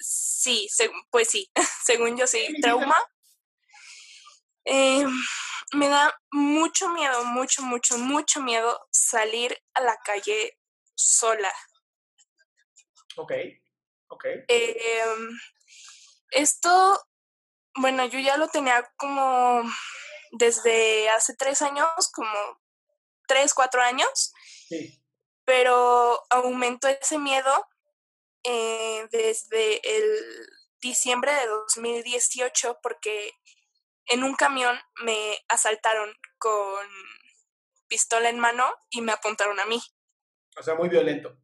Sí, pues sí, según yo sí, trauma. Eh, me da mucho miedo, mucho, mucho, mucho miedo salir a la calle sola. Ok, ok. Eh, esto, bueno, yo ya lo tenía como desde hace tres años, como tres, cuatro años, Sí. pero aumentó ese miedo eh, desde el diciembre de 2018 porque en un camión me asaltaron con pistola en mano y me apuntaron a mí. O sea, muy violento.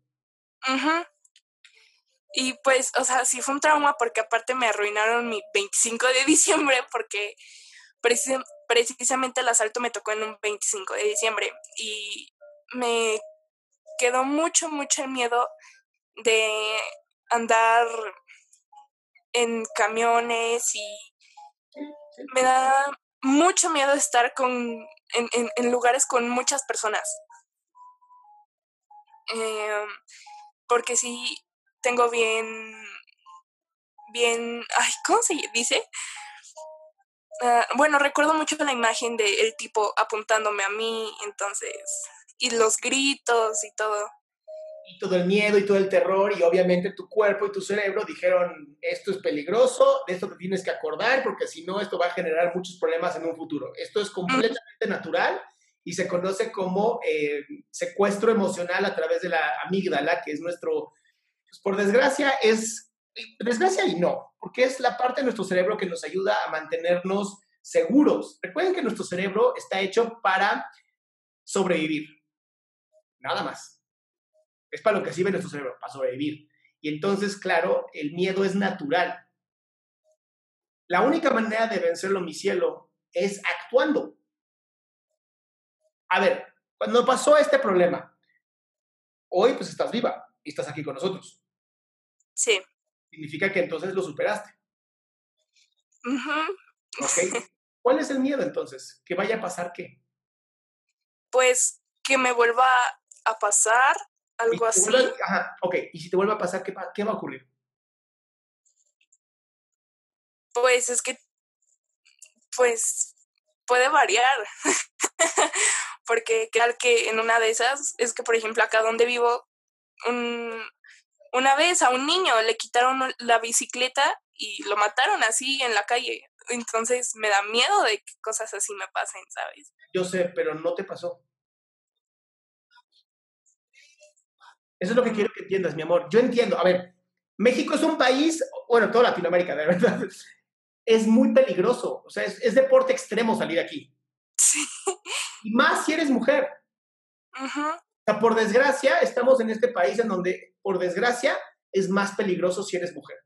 Y pues, o sea, sí fue un trauma porque aparte me arruinaron mi 25 de diciembre porque preci- precisamente el asalto me tocó en un 25 de diciembre y me quedó mucho, mucho el miedo de andar en camiones y me da mucho miedo estar con, en, en- lugares con muchas personas. Em, porque sí tengo bien, bien, ay, ¿cómo se dice? Ah, bueno, recuerdo mucho la imagen del tipo apuntándome a mí, entonces, y los gritos y todo. Y todo el miedo y todo el terror y obviamente tu cuerpo y tu cerebro dijeron esto es peligroso, de esto te tienes que acordar porque si no esto va a generar muchos problemas en un futuro. Esto es completamente natural y se conoce como eh, secuestro emocional a través de la amígdala, que es nuestro, pues, por desgracia es, desgracia y no, porque es la parte de nuestro cerebro que nos ayuda a mantenernos seguros. Recuerden que nuestro cerebro está hecho para sobrevivir, nada más es para lo que sirve nuestro cerebro, para sobrevivir. Y entonces, claro, el miedo es natural. La única manera de vencerlo, mi cielo, es actuando. A ver, cuando pasó este problema, hoy pues estás viva y estás aquí con nosotros. Sí. Significa que entonces lo superaste. Ujú. ¿Ok? ¿Cuál es el miedo entonces? ¿Que vaya a pasar qué? Pues que me vuelva a pasar algo así. ajá, ok. Y si te vuelve a pasar, ¿qué, va- qué va a ocurrir? Pues es que, pues, puede variar. Porque claro que en una de esas es que, por ejemplo, acá donde vivo, un- una vez a un niño le quitaron la bicicleta y lo mataron así en la calle. Entonces me da miedo de que cosas así me pasen, ¿sabes? Yo sé, pero no te pasó. Eso es lo que quiero que entiendas, mi amor. Yo entiendo. A ver, México es un país, bueno, toda Latinoamérica, de verdad, es muy peligroso. O sea, es, es deporte extremo salir aquí. Sí. Y más si eres mujer. Ujú. O sea, por desgracia, estamos en este país en donde, por desgracia, es más peligroso si eres mujer.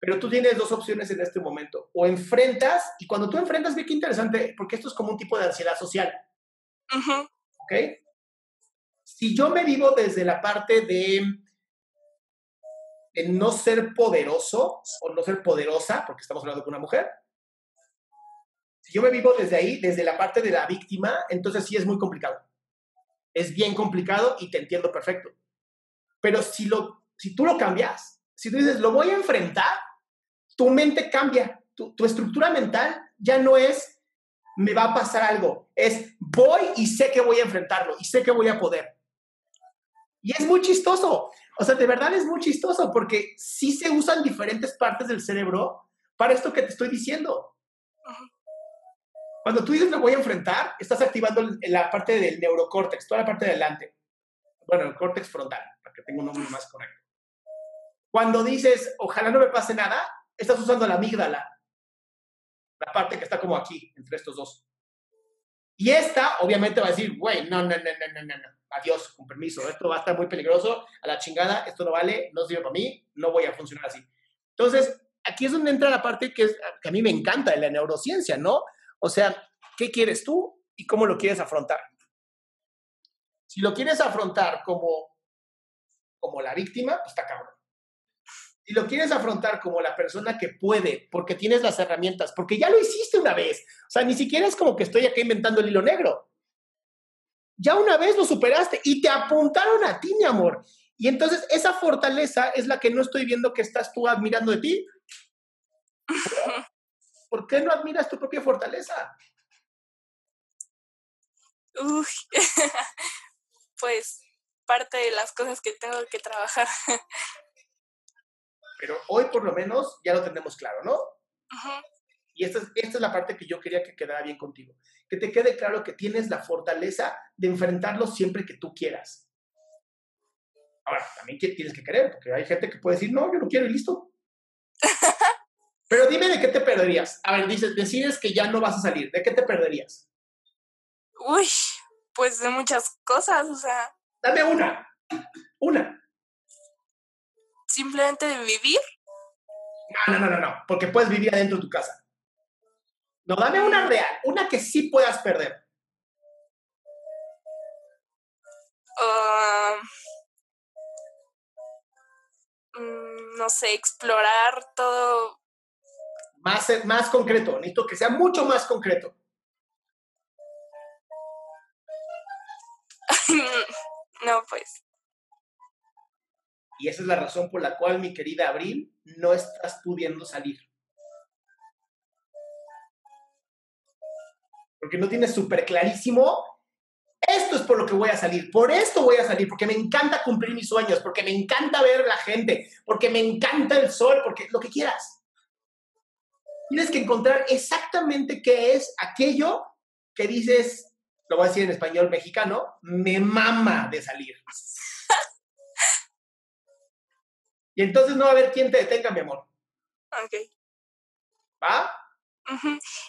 Pero tú tienes dos opciones en este momento. O enfrentas, y cuando tú enfrentas, ve qué interesante, porque esto es como un tipo de ansiedad social. Ujú. ¿ok? Si yo me vivo desde la parte de, de no ser poderoso o no ser poderosa, porque estamos hablando con una mujer, si yo me vivo desde ahí, desde la parte de la víctima, entonces sí es muy complicado. Es bien complicado y te entiendo perfecto. Pero si, lo, si tú lo cambias, si tú dices, lo voy a enfrentar, tu mente cambia, tu estructura mental ya no es, me va a pasar algo, es, voy y sé que voy a enfrentarlo y sé que voy a poder. Y es muy chistoso. O sea, de verdad es muy chistoso porque sí se usan diferentes partes del cerebro para esto que te estoy diciendo. Cuando tú dices lo voy a enfrentar, estás activando la parte del neurocórtex, toda la parte de adelante. Bueno, el córtex frontal, para que tenga un nombre más correcto. Cuando dices, ojalá no me pase nada, estás usando la amígdala, la parte que está como aquí, entre estos dos. Y esta, obviamente, va a decir, güey, no, no, no, no, no, no, adiós, con permiso, esto va a estar muy peligroso, a la chingada, esto no vale, no sirve para mí, no voy a funcionar así. Entonces, aquí es donde entra la parte que a mí me encanta de la neurociencia, ¿no? O sea, ¿qué quieres tú y cómo lo quieres afrontar? Si lo quieres afrontar como, como la víctima, pues está cabrón. Si lo quieres afrontar como la persona que puede, porque tienes las herramientas, porque ya lo hiciste una vez. O sea, ni siquiera es como que estoy acá inventando el hilo negro. Ya una vez lo superaste y te apuntaron a ti, mi amor. Y entonces esa fortaleza es la que no estoy viendo que estás tú admirando de ti. ¿Por qué no admiras tu propia fortaleza? Uy, pues parte de las cosas que tengo que trabajar. Pero hoy por lo menos ya lo tenemos claro, ¿no? Y esta es, esta es la parte que yo quería que quedara bien contigo. Que te quede claro que tienes la fortaleza de enfrentarlo siempre que tú quieras. Ahora, también tienes que querer, porque hay gente que puede decir, no, yo no quiero y listo. Pero dime de qué te perderías. A ver, dices, decides que ya no vas a salir. ¿De qué te perderías? Uy, pues de muchas cosas, o sea. Dame una. Una. Simplemente de vivir. No, no, no, no, no, porque puedes vivir adentro de tu casa. No, dame una real, una que sí puedas perder. Ah, mm, no sé, explorar todo. Más, más concreto, necesito que sea mucho más concreto. no, pues. Y esa es la razón por la cual, mi querida Abril, no estás pudiendo salir. Porque no tienes súper clarísimo, esto es por lo que voy a salir, por esto voy a salir, porque me encanta cumplir mis sueños, porque me encanta ver la gente, porque me encanta el sol, porque lo que quieras. Tienes que encontrar exactamente qué es aquello que dices, lo voy a decir en español mexicano, me mama de salir. Y entonces no va a haber quien te detenga, mi amor. Ok. ¿Va?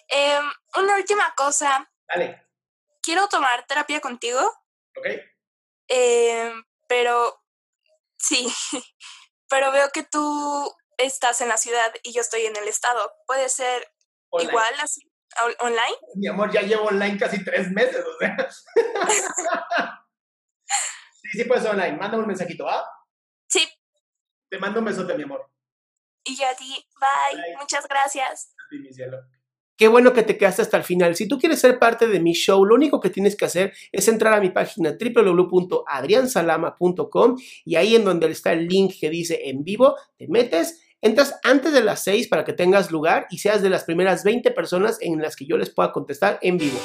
Em, una última cosa. Dale. Quiero tomar terapia contigo. Ok. Em, pero sí, pero veo que tú estás en la ciudad y yo estoy en el estado. ¿Puede ser igual así? ¿Online? Mi amor, ya llevo online casi tres meses, o sea. sí, sí puedes online. Mándame un mensajito, ¿va? Te mando un besote, mi amor. Y yo a ti. Bye. Muchas gracias. A ti, mi cielo. Qué bueno que te quedaste hasta el final. Si tú quieres ser parte de mi show, lo único que tienes que hacer es entrar a mi página www.adriansalama.com y ahí en donde está el link que dice en vivo, te metes, entras antes de las 6 para que tengas lugar y seas de las primeras 20 personas en las que yo les pueda contestar en vivo.